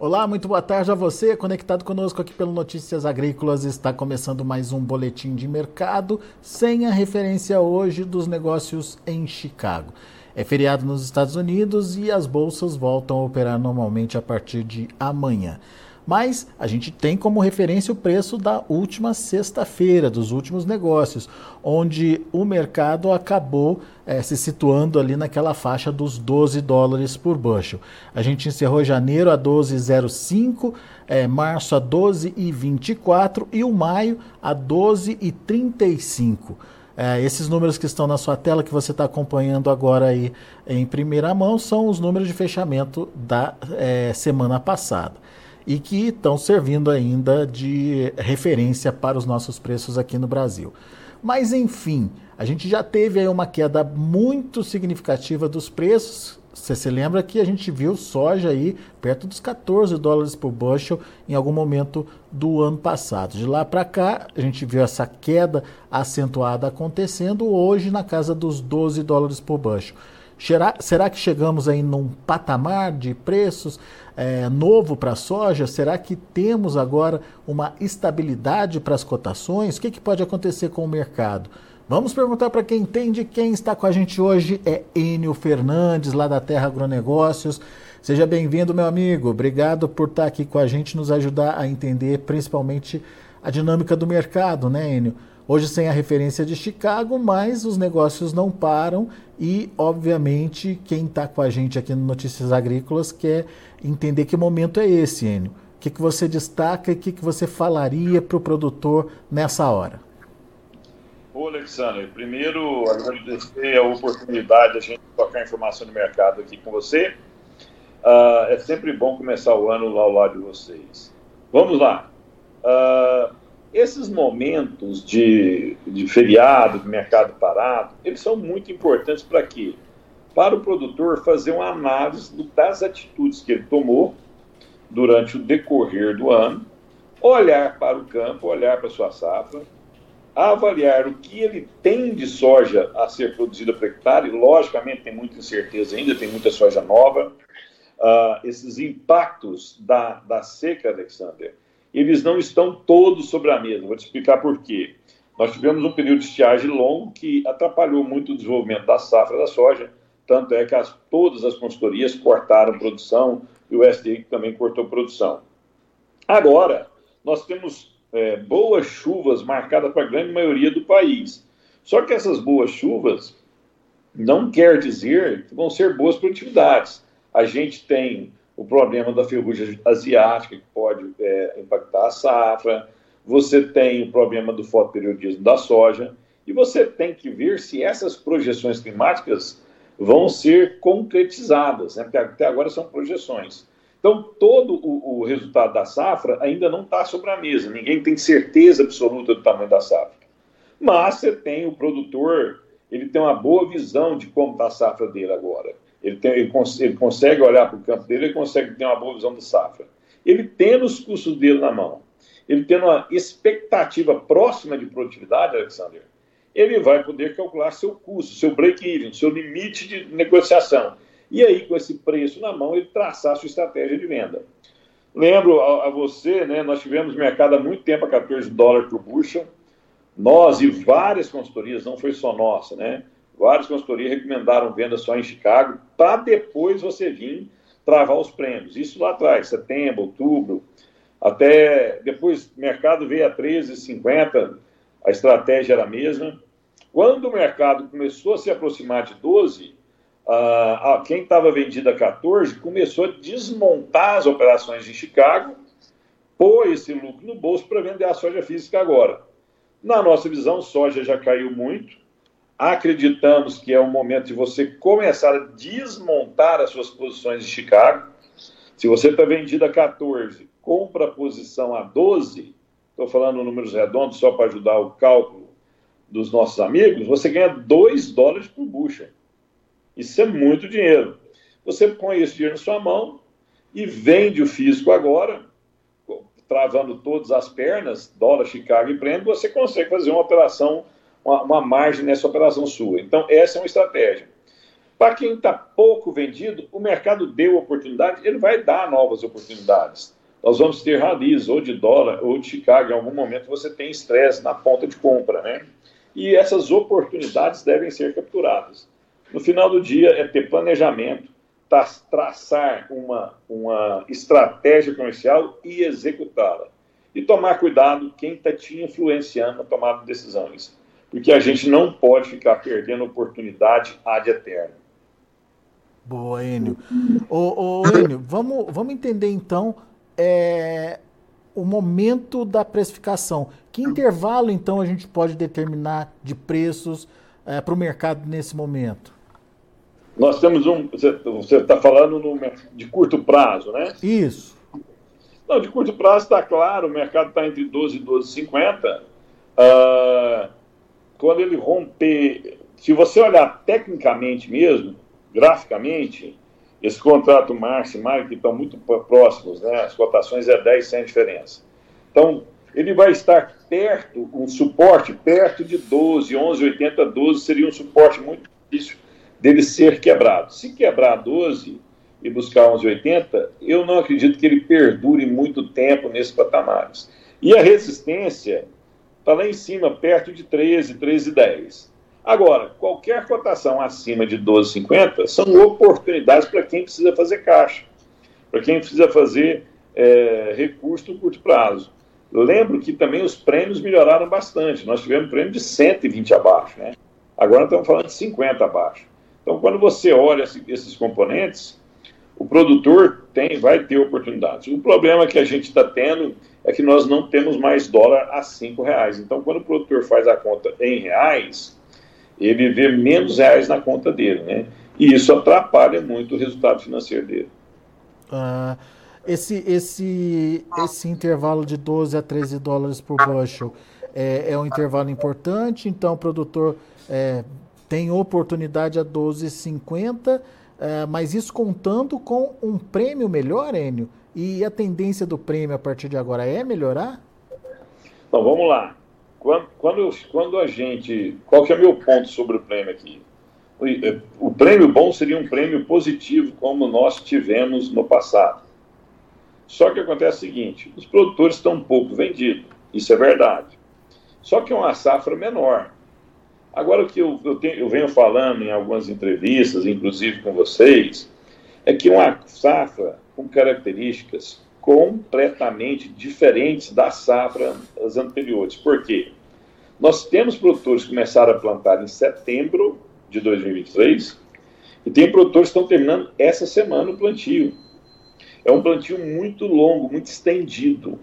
Olá, muito boa tarde a você, conectado conosco aqui pelo Notícias Agrícolas. Está começando mais um boletim de mercado, sem a referência hoje dos negócios em Chicago. É feriado nos Estados Unidos e as bolsas voltam a operar normalmente a partir de amanhã mas a gente tem como referência o preço da última sexta-feira, dos últimos negócios, onde o mercado acabou é, se situando ali naquela faixa dos 12 dólares por bushel. A gente encerrou janeiro a 12,05, é, março a 12,24 e o maio a 12,35. É, esses números que estão na sua tela, que você está acompanhando agora aí em primeira mão, são os números de fechamento da é, semana passada e que estão servindo ainda de referência para os nossos preços aqui no Brasil. Mas enfim, a gente já teve aí uma queda muito significativa dos preços. Você se lembra que a gente viu soja aí perto dos 14 dólares por bushel em algum momento do ano passado. De lá para cá, a gente viu essa queda acentuada acontecendo hoje na casa dos 12 dólares por bushel. Será, será que chegamos aí num patamar de preços é, novo para a soja? Será que temos agora uma estabilidade para as cotações? O que, que pode acontecer com o mercado? Vamos perguntar para quem entende. Quem está com a gente hoje é Enio Fernandes, lá da Terra Agronegócios. Seja bem-vindo, meu amigo. Obrigado por estar aqui com a gente, nos ajudar a entender principalmente a dinâmica do mercado, né, Enio? Hoje sem a referência de Chicago, mas os negócios não param e, obviamente, quem está com a gente aqui no Notícias Agrícolas quer entender que momento é esse, Enio. O que, que você destaca e o que, que você falaria para o produtor nessa hora? Ô, Alexandre, primeiro agradecer a oportunidade de a gente tocar informação no mercado aqui com você. Uh, é sempre bom começar o ano ao lado de vocês. Vamos lá. Uh, esses momentos de, de feriado, de mercado parado, eles são muito importantes para quê? Para o produtor fazer uma análise das atitudes que ele tomou durante o decorrer do ano, olhar para o campo, olhar para a sua safra, avaliar o que ele tem de soja a ser produzida para hectare, logicamente tem muita incerteza ainda, tem muita soja nova, uh, esses impactos da, da seca, Alexander, eles não estão todos sobre a mesa. Vou te explicar por quê. Nós tivemos um período de estiagem longo que atrapalhou muito o desenvolvimento da safra da soja, tanto é que as, todas as consultorias cortaram produção e o SDI também cortou produção. Agora, nós temos é, boas chuvas marcadas para a grande maioria do país. Só que essas boas chuvas não quer dizer que vão ser boas produtividades. A gente tem o problema da ferrugem asiática, que pode é, impactar a safra, você tem o problema do fotoperiodismo da soja, e você tem que ver se essas projeções climáticas vão ser concretizadas, né? porque até agora são projeções. Então, todo o, o resultado da safra ainda não está sobre a mesa, ninguém tem certeza absoluta do tamanho da safra. Mas você tem o produtor, ele tem uma boa visão de como está a safra dele agora. Ele, tem, ele, cons ele consegue olhar para o campo dele, ele consegue ter uma boa visão de safra. Ele tendo os custos dele na mão, ele tendo uma expectativa próxima de produtividade, Alexander, ele vai poder calcular seu custo, seu break-even, seu limite de negociação. E aí, com esse preço na mão, ele traçar sua estratégia de venda. Lembro a, a você, né, nós tivemos mercado há muito tempo a 14 dólares por bushel. Nós e várias consultorias, não foi só nossa, né? Várias consultorias recomendaram venda só em Chicago, para depois você vir travar os prêmios. Isso lá atrás, setembro, outubro, até depois o mercado veio a 13,50, a estratégia era a mesma. Quando o mercado começou a se aproximar de 12, uh, quem estava vendido a 14 começou a desmontar as operações em Chicago, pôr esse lucro no bolso para vender a soja física agora. Na nossa visão, soja já caiu muito, acreditamos que é o momento de você começar a desmontar as suas posições de Chicago. Se você está vendido a 14, compra a posição a 12, estou falando números redondos só para ajudar o cálculo dos nossos amigos, você ganha 2 dólares por bucha. Isso é muito dinheiro. Você põe esse dinheiro na sua mão e vende o físico agora, travando todas as pernas, dólar, Chicago e prêmio, você consegue fazer uma operação uma, uma margem nessa operação sua. Então, essa é uma estratégia. Para quem está pouco vendido, o mercado deu oportunidade, ele vai dar novas oportunidades. Nós vamos ter ralis, ou de dólar, ou de Chicago. Em algum momento você tem estresse na ponta de compra, né? E essas oportunidades devem ser capturadas. No final do dia, é ter planejamento, traçar uma, uma estratégia comercial e executá-la. E tomar cuidado quem está te influenciando na tomada de decisões. Porque a gente não pode ficar perdendo oportunidade ad eterno. Boa, Enio. Ô, ô Enio, vamos, vamos entender então é, o momento da precificação. Que intervalo então a gente pode determinar de preços é, para o mercado nesse momento? Nós temos um. Você está falando no, de curto prazo, né? Isso. Não, de curto prazo está claro, o mercado está entre 12 e 12,50. Uh, quando ele romper. Se você olhar tecnicamente mesmo, graficamente, esse contrato março e que estão muito próximos, né? As cotações é 10 sem diferença. Então, ele vai estar perto, um suporte perto de 12, 11,80, 12 seria um suporte muito difícil dele ser quebrado. Se quebrar 12 e buscar 11,80, eu não acredito que ele perdure muito tempo nesses patamares. E a resistência está lá em cima, perto de 13, 13,10. Agora, qualquer cotação acima de 12,50 são oportunidades para quem precisa fazer caixa, para quem precisa fazer é, recurso no curto prazo. lembro que também os prêmios melhoraram bastante. Nós tivemos prêmio de 120 abaixo, né? Agora estamos falando de 50 abaixo. Então, quando você olha esses componentes, o produtor tem, vai ter oportunidades. O problema que a gente está tendo é que nós não temos mais dólar a cinco reais. Então, quando o produtor faz a conta em reais, ele vê menos reais na conta dele, né? E isso atrapalha muito o resultado financeiro dele. Uh, esse, esse, esse intervalo de 12 a 13 dólares por bushel é, é um intervalo importante, então o produtor é, tem oportunidade a 12,50, uh, eh, mas isso contando com um prêmio melhor, Enio? E a tendência do prêmio a partir de agora é melhorar? Então, vamos lá. Quando, quando, a gente. Qual que é o meu ponto sobre o prêmio aqui? O, eh, o prêmio bom seria um prêmio positivo, como nós tivemos no passado. Só que acontece o seguinte: os produtores estão pouco vendidos, isso é verdade. Só que é uma safra menor. Agora, o que eu, eu, tenho, eu, venho falando em algumas entrevistas, inclusive com vocês, é que uma safra com características completamente diferentes das safras anteriores. Por quê? Nós temos produtores que começaram a plantar em setembro de 2023 e tem produtores que estão terminando essa semana o plantio. É um plantio muito longo, muito estendido.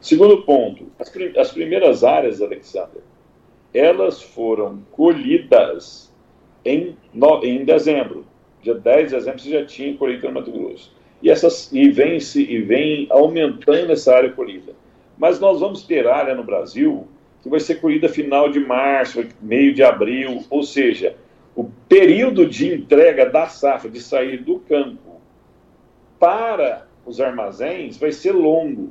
Segundo ponto, as, prim as primeiras áreas, Alexander, elas foram colhidas em, em dezembro. Dia 10 de dezembro você já tinha colheita no Mato Grosso. E, essas, e, vem, se, e vem aumentando essa área colhida. Mas nós vamos ter área no Brasil que vai ser colhida final de março, meio de abril, ou seja, o período de entrega da safra, de sair do campo para os armazéns, vai ser longo.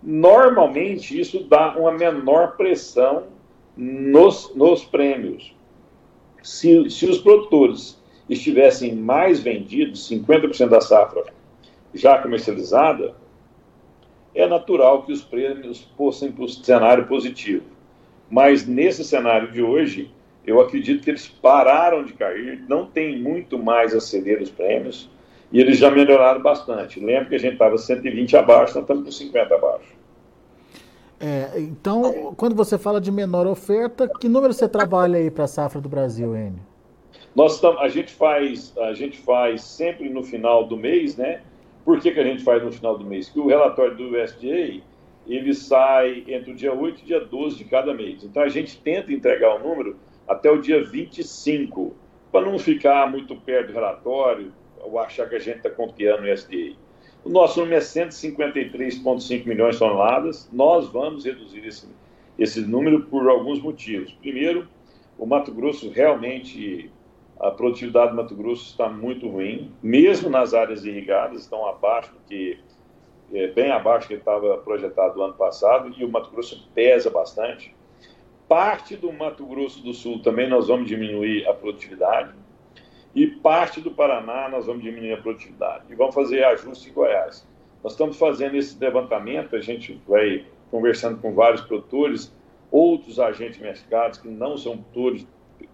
Normalmente, isso dá uma menor pressão nos, nos prêmios. Se, se os produtores estivessem mais vendidos, 50% da safra já comercializada, é natural que os prêmios fossem para o cenário positivo. Mas nesse cenário de hoje, eu acredito que eles pararam de cair, não tem muito mais a ceder os prêmios, e eles já melhoraram bastante. Lembra que a gente estava 120 abaixo, nós estamos com 50 abaixo. É, então, quando você fala de menor oferta, que número você trabalha aí para a safra do Brasil, Enio? Nós tam, a gente faz a gente faz sempre no final do mês, né? Por que, que a gente faz no final do mês? Que o relatório do USDA ele sai entre o dia 8 e o dia 12 de cada mês. Então a gente tenta entregar o número até o dia 25, para não ficar muito perto do relatório ou achar que a gente está confiando no USDA. O nosso número é 153,5 milhões de toneladas. Nós vamos reduzir esse, esse número por alguns motivos. Primeiro, o Mato Grosso realmente, a produtividade do Mato Grosso está muito ruim, mesmo nas áreas irrigadas, estão abaixo do que, é, bem abaixo do que estava projetado no ano passado, e o Mato Grosso pesa bastante. Parte do Mato Grosso do Sul também nós vamos diminuir a produtividade. E parte do Paraná nós vamos diminuir a produtividade. E vamos fazer ajuste em Goiás. Nós estamos fazendo esse levantamento, a gente vai conversando com vários produtores, outros agentes mercados que não são produtores,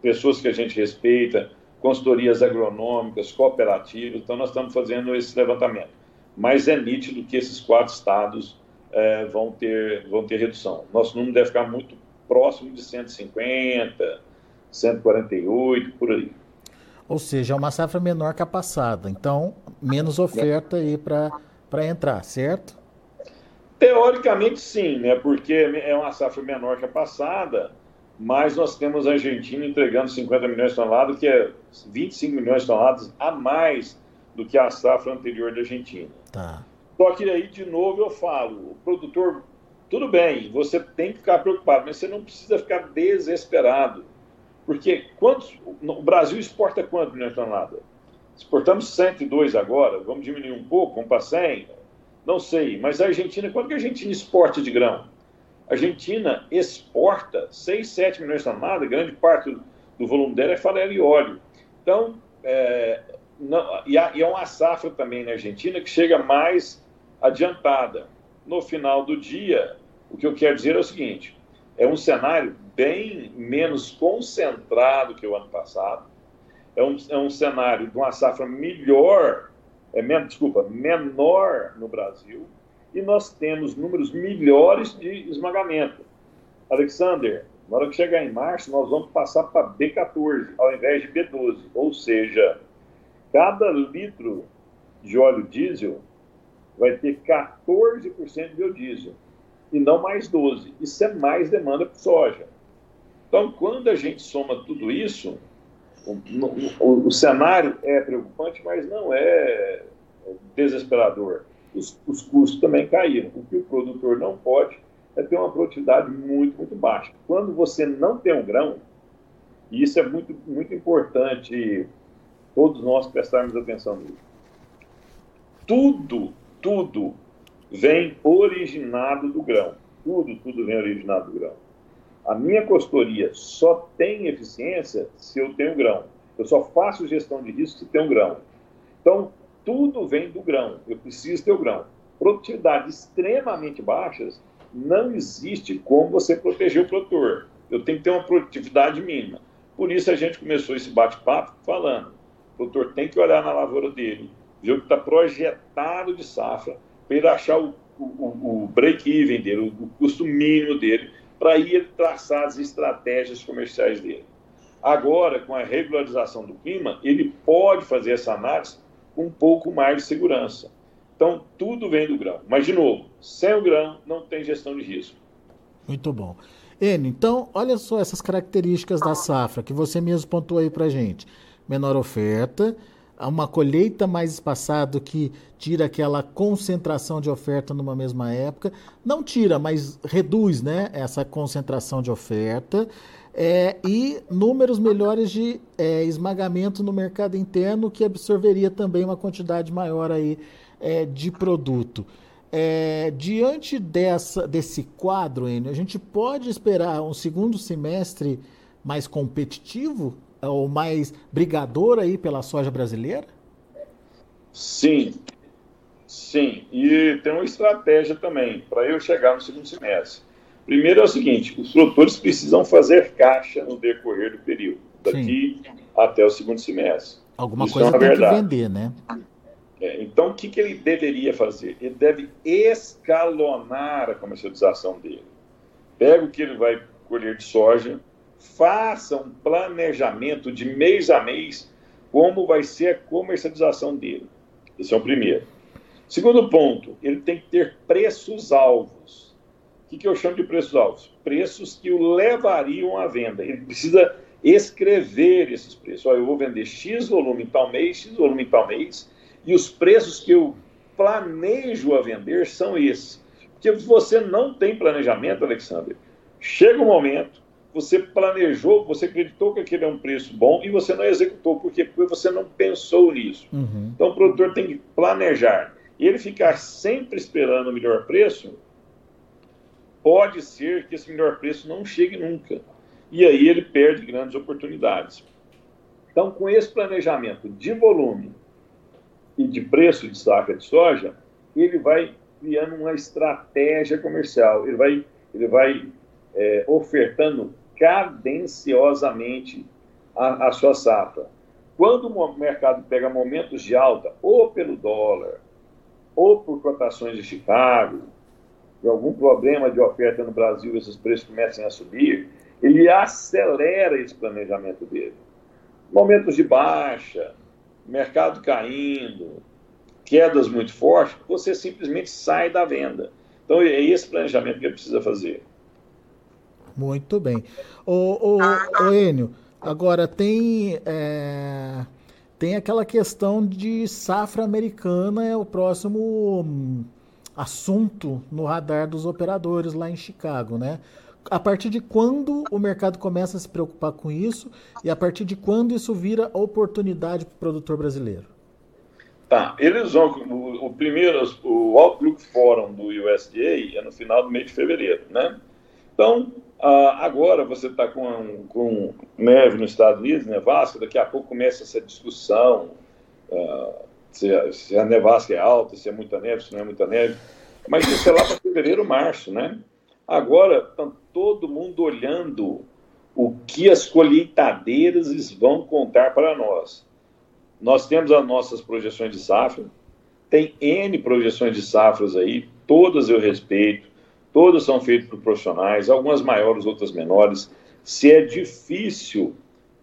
pessoas que a gente respeita, consultorias agronômicas, cooperativas. Então, nós estamos fazendo esse levantamento. Mas é nítido que esses quatro estados é, vão, ter, vão ter redução. Nosso número deve ficar muito próximo de 150, 148, por aí. Ou seja, é uma safra menor que a passada. Então, menos oferta aí para entrar, certo? Teoricamente, sim, né? porque é uma safra menor que a passada, mas nós temos a Argentina entregando 50 milhões de toneladas, que é 25 milhões de toneladas a mais do que a safra anterior da Argentina. Tá. Só que aí, de novo, eu falo, o produtor, tudo bem, você tem que ficar preocupado, mas você não precisa ficar desesperado. Porque quantos, o Brasil exporta quanto milhões de toneladas? Exportamos 102 agora, vamos diminuir um pouco, vamos para 100? Não sei, mas a Argentina, quanto que a Argentina exporta de grão? Argentina exporta 6, 7 milhões de toneladas, grande parte do volume dela é farelo e óleo. Então, é, não, e, e é uma safra também na Argentina que chega mais adiantada. No final do dia, o que eu quero dizer é o seguinte: é um cenário bem menos concentrado que o ano passado, é um, é um cenário de uma safra melhor, é, desculpa, menor no Brasil, e nós temos números melhores de esmagamento. Alexander, na hora que chegar em março, nós vamos passar para B14 ao invés de B12, ou seja, cada litro de óleo diesel vai ter 14% de biodiesel e não mais 12%. Isso é mais demanda por soja. Então, quando a gente soma tudo isso, o, o, o cenário é preocupante, mas não é desesperador. Os, os, custos também caíram. O que o produtor não pode é ter uma produtividade muito, muito baixa. Quando você não tem um grão, e isso é muito, muito importante todos nós prestarmos atenção nisso. Tudo, tudo vem originado do grão. Tudo, tudo vem originado do grão. A minha consultoria só tem eficiência se eu tenho grão. Eu só faço gestão de risco se tenho grão. Então, tudo vem do grão. Eu preciso ter o grão. Produtividades extremamente baixas, não existe como você proteger o produtor. Eu tenho que ter uma produtividade mínima. Por isso a gente começou esse bate-papo falando o produtor tem que olhar na lavoura dele, ver o que está projetado de safra, para ele achar o, o, o break-even dele, o, o custo mínimo dele, para ir traçar as estratégias comerciais dele. Agora, com a regularização do clima, ele pode fazer essa análise com um pouco mais de segurança. Então, tudo vem do grão. Mas, de novo, sem o grão, não tem gestão de risco. Muito bom. Então, olha só essas características da safra que você mesmo pontuou aí para gente menor oferta, uma colheita mais espaçada que tira aquela concentração de oferta numa mesma época. Não tira, mas reduz né, essa concentração de oferta. É, e números melhores de é, esmagamento no mercado interno, que absorveria também uma quantidade maior aí, é, de produto. É, diante dessa, desse quadro, Enio, a gente pode esperar um segundo semestre mais competitivo ou mais brigador aí pela soja brasileira? Sim, sim. E tem uma estratégia também para eu chegar no segundo semestre. Primeiro é o seguinte: os produtores precisam fazer caixa no decorrer do período, daqui sim. até o segundo semestre. Alguma Isso coisa é tem verdade. que vender, né? É, então, o que, que ele deveria fazer? Ele deve escalonar a comercialização dele. Pega o que ele vai colher de soja, faça um planejamento de mês a mês como vai ser a comercialização dele. Esse é o primeiro. Segundo ponto, ele tem que ter preços alvos. O que, que eu chamo de preços alvos? Preços que o levariam à venda. Ele precisa escrever esses preços. Olha, eu vou vender X volume em tal mês, X volume em tal mês, e os preços que eu planejo a vender são esses. Porque você não tem planejamento, Alexandre. Chega um momento você planejou, você acreditou que aquele é um preço bom e você não executou. Por quê? Porque você não pensou nisso. Uhum. Então o produtor tem que planejar. E ele ficar sempre esperando o melhor preço, pode ser que esse melhor preço não chegue nunca. E aí ele perde grandes oportunidades. Então, com esse planejamento de volume e de preço de saca de soja, ele vai criando uma estratégia comercial, ele vai, ele vai é, ofertando cadenciosamente a, a sua safra. Quando o mercado pega momentos de alta, ou pelo dólar, ou por cotações de Chicago, de algum problema de oferta no Brasil, esses preços começam a subir, ele acelera esse planejamento dele. Momentos de baixa, mercado caindo, quedas muito fortes, você simplesmente sai da venda. Então é esse planejamento que ele precisa fazer. Muito bem. O, o, o Enio, agora tem, é, tem aquela questão de safra americana, é o próximo hum, assunto no radar dos operadores lá em Chicago, né? A partir de quando o mercado começa a se preocupar com isso e a partir de quando isso vira oportunidade para o produtor brasileiro? Tá, eles vão. O, o, primeiro, o Outlook Forum do USDA é no final do mês de fevereiro, né? Então, agora você está com, com neve nos Estados Unidos, nevasca, daqui a pouco começa essa discussão uh, se, se a nevasca é alta, se é muita neve, se não é muita neve. Mas isso é lá para fevereiro, março, né? Agora está todo mundo olhando o que as colheitadeiras vão contar para nós. Nós temos as nossas projeções de safra, tem N projeções de safras aí, todas eu respeito, Todas são feitas por profissionais, algumas maiores, outras menores. Se é difícil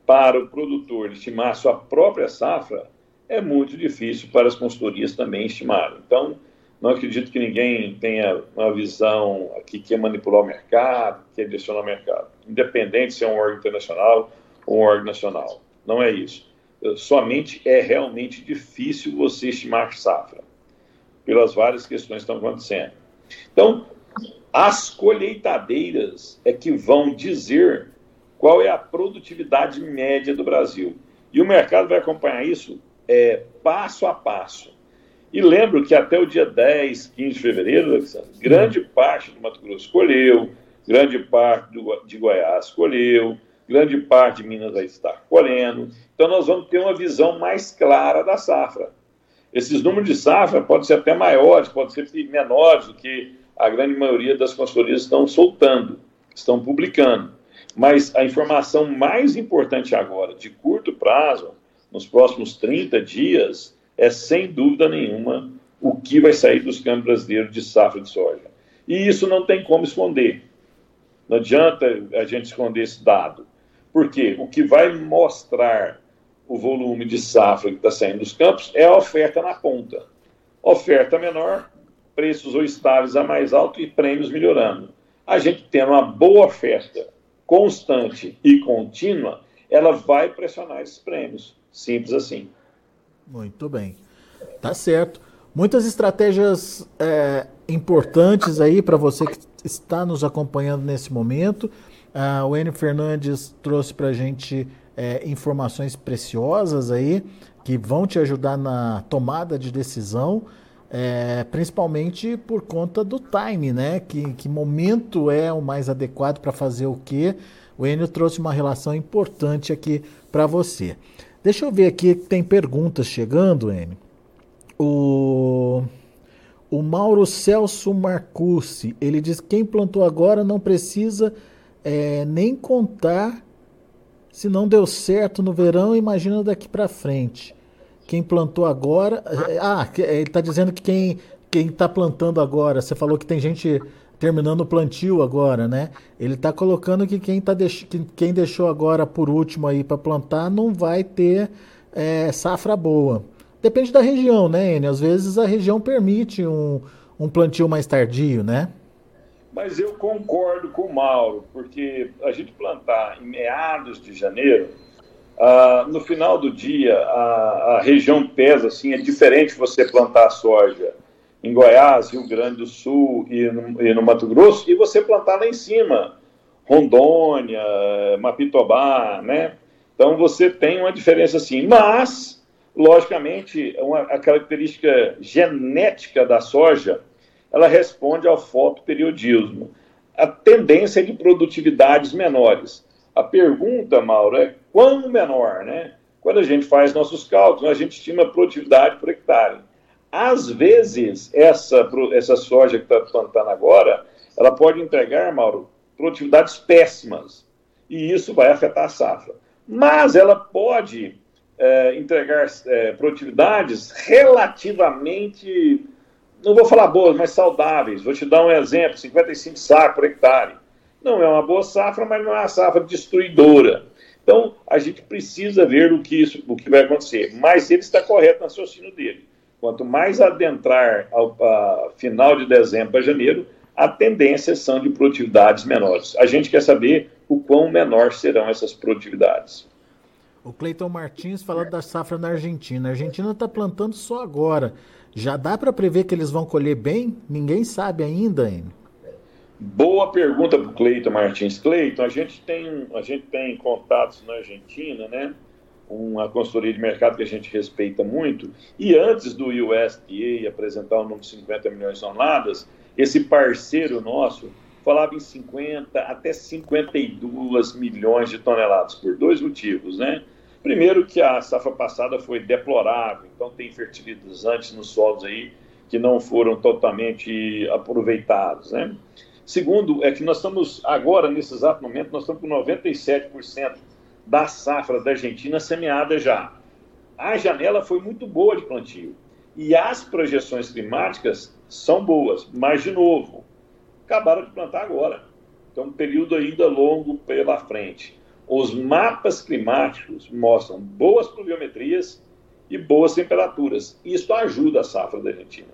para o produtor estimar sua própria safra, é muito difícil para as consultorias também estimarem. Então, não acredito que ninguém tenha uma visão que quer manipular o mercado, quer direcionar o mercado, independente se é um órgão internacional ou um órgão nacional. Não é isso. Somente é realmente difícil você estimar safra, pelas várias questões que estão acontecendo. Então, as colheitadeiras é que vão dizer qual é a produtividade média do Brasil. E o mercado vai acompanhar isso é, passo a passo. E lembro que até o dia 10, 15 de fevereiro, Alexandre, grande parte do Mato Grosso colheu, grande parte do, de Goiás colheu, grande parte de Minas vai estar colhendo. Então nós vamos ter uma visão mais clara da safra. Esses números de safra podem ser até maiores, podem ser menores do que a grande maioria das consultorias estão soltando, estão publicando. Mas a informação mais importante agora, de curto prazo, nos próximos 30 dias, é sem dúvida nenhuma o que vai sair dos campos brasileiros de safra de soja. E isso não tem como esconder. Não adianta a gente esconder esse dado. Porque o que vai mostrar o volume de safra que está saindo dos campos é a oferta na ponta. Oferta menor, preços ou estáveis a mais alto e prêmios melhorando. A gente tendo uma boa oferta constante e contínua, ela vai pressionar esses prêmios. Simples assim. Muito bem. Tá certo. Muitas estratégias é, importantes aí para você que está nos acompanhando nesse momento. O Enio Fernandes trouxe para a gente é, informações preciosas aí que vão te ajudar na tomada de decisão. É, principalmente por conta do time, né? Que, que momento é o mais adequado para fazer o quê? O Enio trouxe uma relação importante aqui para você. Deixa eu ver aqui, tem perguntas chegando, Enio. O, o Mauro Celso Marcucci, ele diz que quem plantou agora não precisa é, nem contar se não deu certo no verão, imagina daqui para frente. Quem plantou agora. Ah, ele está dizendo que quem quem está plantando agora, você falou que tem gente terminando o plantio agora, né? Ele está colocando que quem, tá deix... quem deixou agora por último aí para plantar não vai ter é, safra boa. Depende da região, né, Enio? Às vezes a região permite um, um plantio mais tardio, né? Mas eu concordo com o Mauro, porque a gente plantar em meados de janeiro ah, no final do dia, a, a, região pesa, assim, é diferente você plantar soja em Goiás, Rio Grande do Sul e no, e no Mato Grosso, e você plantar lá em cima, Rondônia, Mapitobá, né? Então você tem uma diferença assim, mas, logicamente, uma, a característica genética da soja, ela responde ao fotoperiodismo. A tendência é de produtividades menores. A pergunta, Mauro, é quão menor, né? quando a gente faz nossos cálculos, a gente estima a produtividade por hectare. Às vezes, essa, essa soja que está plantando agora, ela pode entregar, Mauro, produtividades péssimas. E isso vai afetar a safra. Mas ela pode é, entregar é, produtividades relativamente, não vou falar boas, mas saudáveis. Vou te dar um exemplo: 55 sacos por hectare. Não é uma boa safra, mas não é uma safra destruidora. Então, a gente precisa ver o que, isso, o que vai acontecer. Mas ele está correto no raciocínio dele. Quanto mais adentrar ao final de dezembro para janeiro, a tendência são de produtividades menores. A gente quer saber o quão menor serão essas produtividades. O Cleiton Martins falando da safra na Argentina. A Argentina está plantando só agora. Já dá para prever que eles vão colher bem? Ninguém sabe ainda, hein? Boa pergunta para o Cleiton Martins. Cleiton, a gente tem a gente tem contatos na Argentina, né? Uma consultoria de mercado que a gente respeita muito. E antes do USDA apresentar o número de 50 milhões de toneladas, esse parceiro nosso falava em 50 até 52 milhões de toneladas, por dois motivos, né? Primeiro que a safra passada foi deplorável, então tem fertilizantes nos solos aí que não foram totalmente aproveitados, né? Segundo, é que nós estamos agora, nesse exato momento, nós estamos com 97% da safra da Argentina semeada já. A janela foi muito boa de plantio. E as projeções climáticas são boas, mas, de novo, acabaram de plantar agora. Então, um período ainda longo pela frente. Os mapas climáticos mostram boas pluviometrias e boas temperaturas. Isso ajuda a safra da Argentina.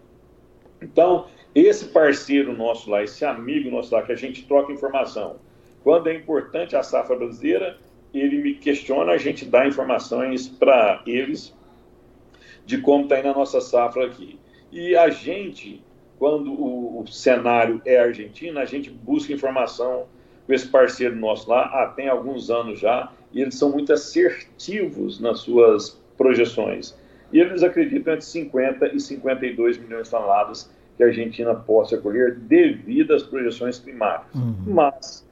Então, esse parceiro nosso lá, esse amigo nosso lá, que a gente troca informação, quando é importante a safra brasileira, ele me questiona, a gente dá informações para eles de como está indo a nossa safra aqui. E a gente quando o, o cenário é Argentina, a gente busca informação com esse parceiro nosso lá, ah, tem alguns anos já, e eles são muito assertivos nas suas projeções. E eles acreditam entre 50 e 52 milhões de toneladas que a Argentina possa colher devido às projeções climáticas. Uhum. Mas,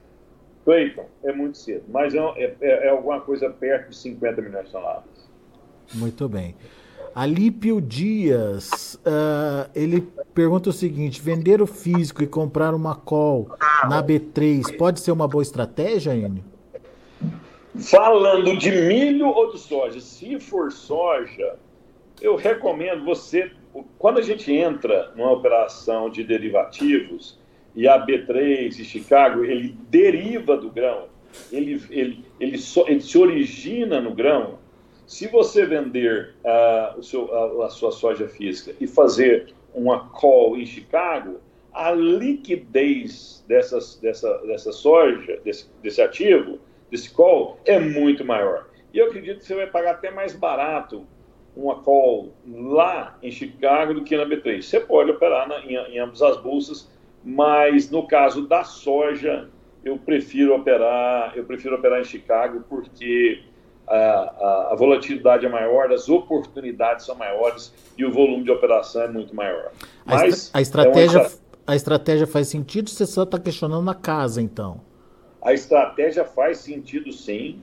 Cleiton, é muito cedo, mas é, é, é, alguma coisa perto de 50 milhões de toneladas. Muito bem. Alípio Dias, uh, ele pergunta o seguinte: vender o físico e comprar uma call na B3 pode ser uma boa estratégia, Enio? Falando de milho ou de soja? Se for soja, eu recomendo você, quando a gente entra numa operação de derivativos, e a B3 e Chicago, ele deriva do grão, ele, ele, ele, so, ele se origina no grão, se você vender uh, o seu, a, a, sua soja física e fazer uma call em Chicago, a liquidez dessas, dessa, dessa soja, desse, desse ativo, desse call, é muito maior. E eu acredito que você vai pagar até mais barato uma call lá em Chicago do que na B3. Você pode operar na, em, em ambas as bolsas, mas no caso da soja, eu prefiro operar, eu prefiro operar em Chicago porque a, a, a, volatilidade é maior, as oportunidades são maiores e o volume de operação é muito maior. Mas a, estratégia, é uma... a estratégia faz sentido? Você só está questionando na casa, então? A estratégia faz sentido, sim.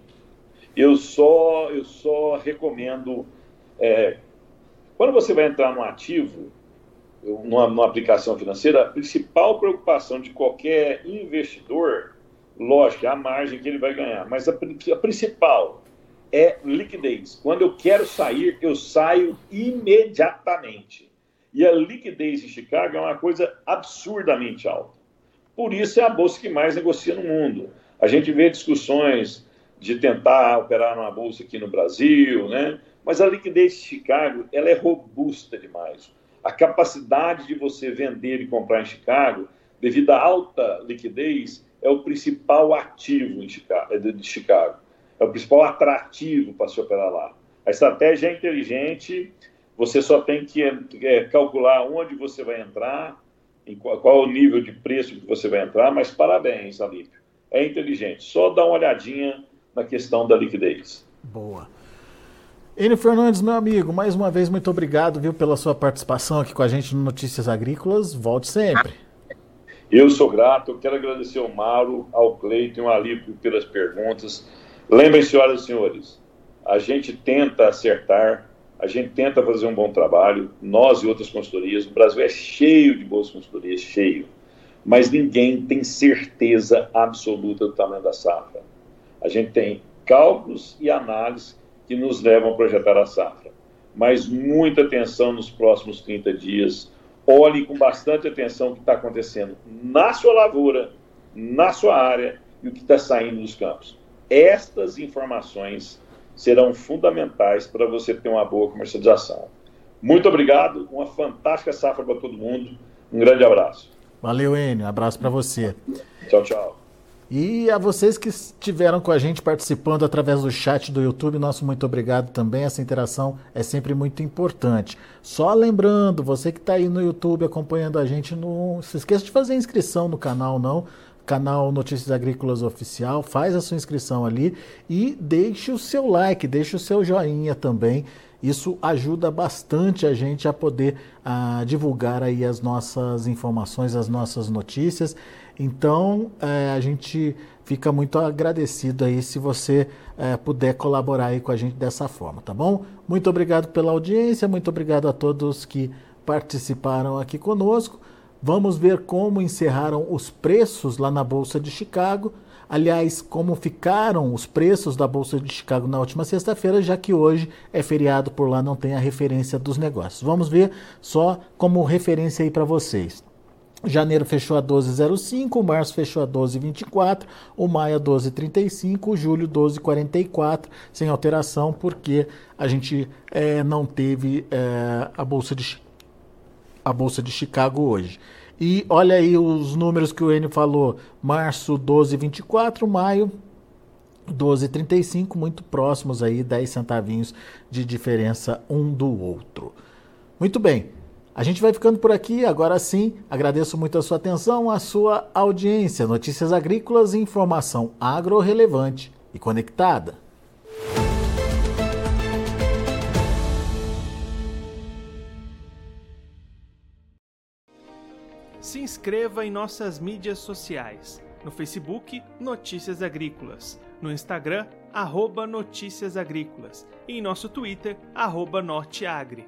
Eu só, eu só recomendo. É, quando você vai entrar no ativo, numa, numa aplicação financeira, a principal preocupação de qualquer investidor, lógico, é a margem que ele vai ganhar, mas a, a principal é liquidez. Quando eu quero sair, eu saio imediatamente. E a liquidez em Chicago é uma coisa absurdamente alta. Por isso é a bolsa que mais negocia no mundo. A gente vê discussões de tentar operar numa bolsa aqui no Brasil, né? Mas a liquidez de Chicago, ela é robusta demais. A capacidade de você vender e comprar em Chicago, devido à alta liquidez, é o principal ativo de Chicago é o principal atrativo para se operar lá. A estratégia é inteligente, você só tem que é, calcular onde você vai entrar, em qual, qual, o nível de preço que você vai entrar, mas parabéns, Alípio. É inteligente. Só dá uma olhadinha na questão da liquidez. Boa. Enio Fernandes, meu amigo, mais uma vez muito obrigado, viu, pela sua participação aqui com a gente no Notícias Agrícolas. Volte sempre. Eu sou grato, quero agradecer ao Mauro, ao Cleiton ao Alípio pelas perguntas. Lembrem, senhoras e senhores, a gente tenta acertar, a gente tenta fazer um bom trabalho, nós e outras consultorias. O Brasil é cheio de boas consultorias, cheio. Mas ninguém tem certeza absoluta do tamanho da safra. A gente tem cálculos e análises que nos levam a projetar a safra. Mas muita atenção nos próximos 30 dias. Olhe com bastante atenção o que está acontecendo na sua lavoura, na sua área e o que está saindo dos campos. Estas informações serão fundamentais para você ter uma boa comercialização. Muito obrigado, uma fantástica safra para todo mundo. Um grande abraço. Valeu, Enio. Abraço para você. Tchau, tchau. E a vocês que estiveram com a gente participando através do chat do YouTube, nosso muito obrigado também. Essa interação é sempre muito importante. Só lembrando, você que está aí no YouTube acompanhando a gente, não se esqueça de fazer inscrição no canal, não. Canal Notícias Agrícolas Oficial, faz a sua inscrição ali e deixe o seu like, deixe o seu joinha também. Isso ajuda bastante a gente a poder a, divulgar aí as nossas informações, as nossas notícias. Então, é, a gente fica muito agradecido aí se você é, puder colaborar aí com a gente dessa forma, tá bom? Muito obrigado pela audiência, muito obrigado a todos que participaram aqui conosco. Vamos ver como encerraram os preços lá na Bolsa de Chicago. Aliás, como ficaram os preços da Bolsa de Chicago na última sexta-feira, já que hoje é feriado por lá, não tem a referência dos negócios. Vamos ver só como referência aí para vocês. Janeiro fechou a 12,05, março fechou a 12,24, o maio a 12,35, julho 12,44, sem alteração, porque a gente é, não teve é, a, bolsa de, a Bolsa de Chicago hoje. E olha aí os números que o Enio falou: março 12,24, maio 12,35, muito próximos aí, 10 centavinhos de diferença um do outro. Muito bem. A gente vai ficando por aqui. Agora sim, agradeço muito a sua atenção, a sua audiência. Notícias agrícolas e informação agro-relevante e conectada. Se inscreva em nossas mídias sociais. No Facebook, Notícias Agrícolas. No Instagram, arroba Notícias Agrícolas. E em nosso Twitter, arroba Norteagri.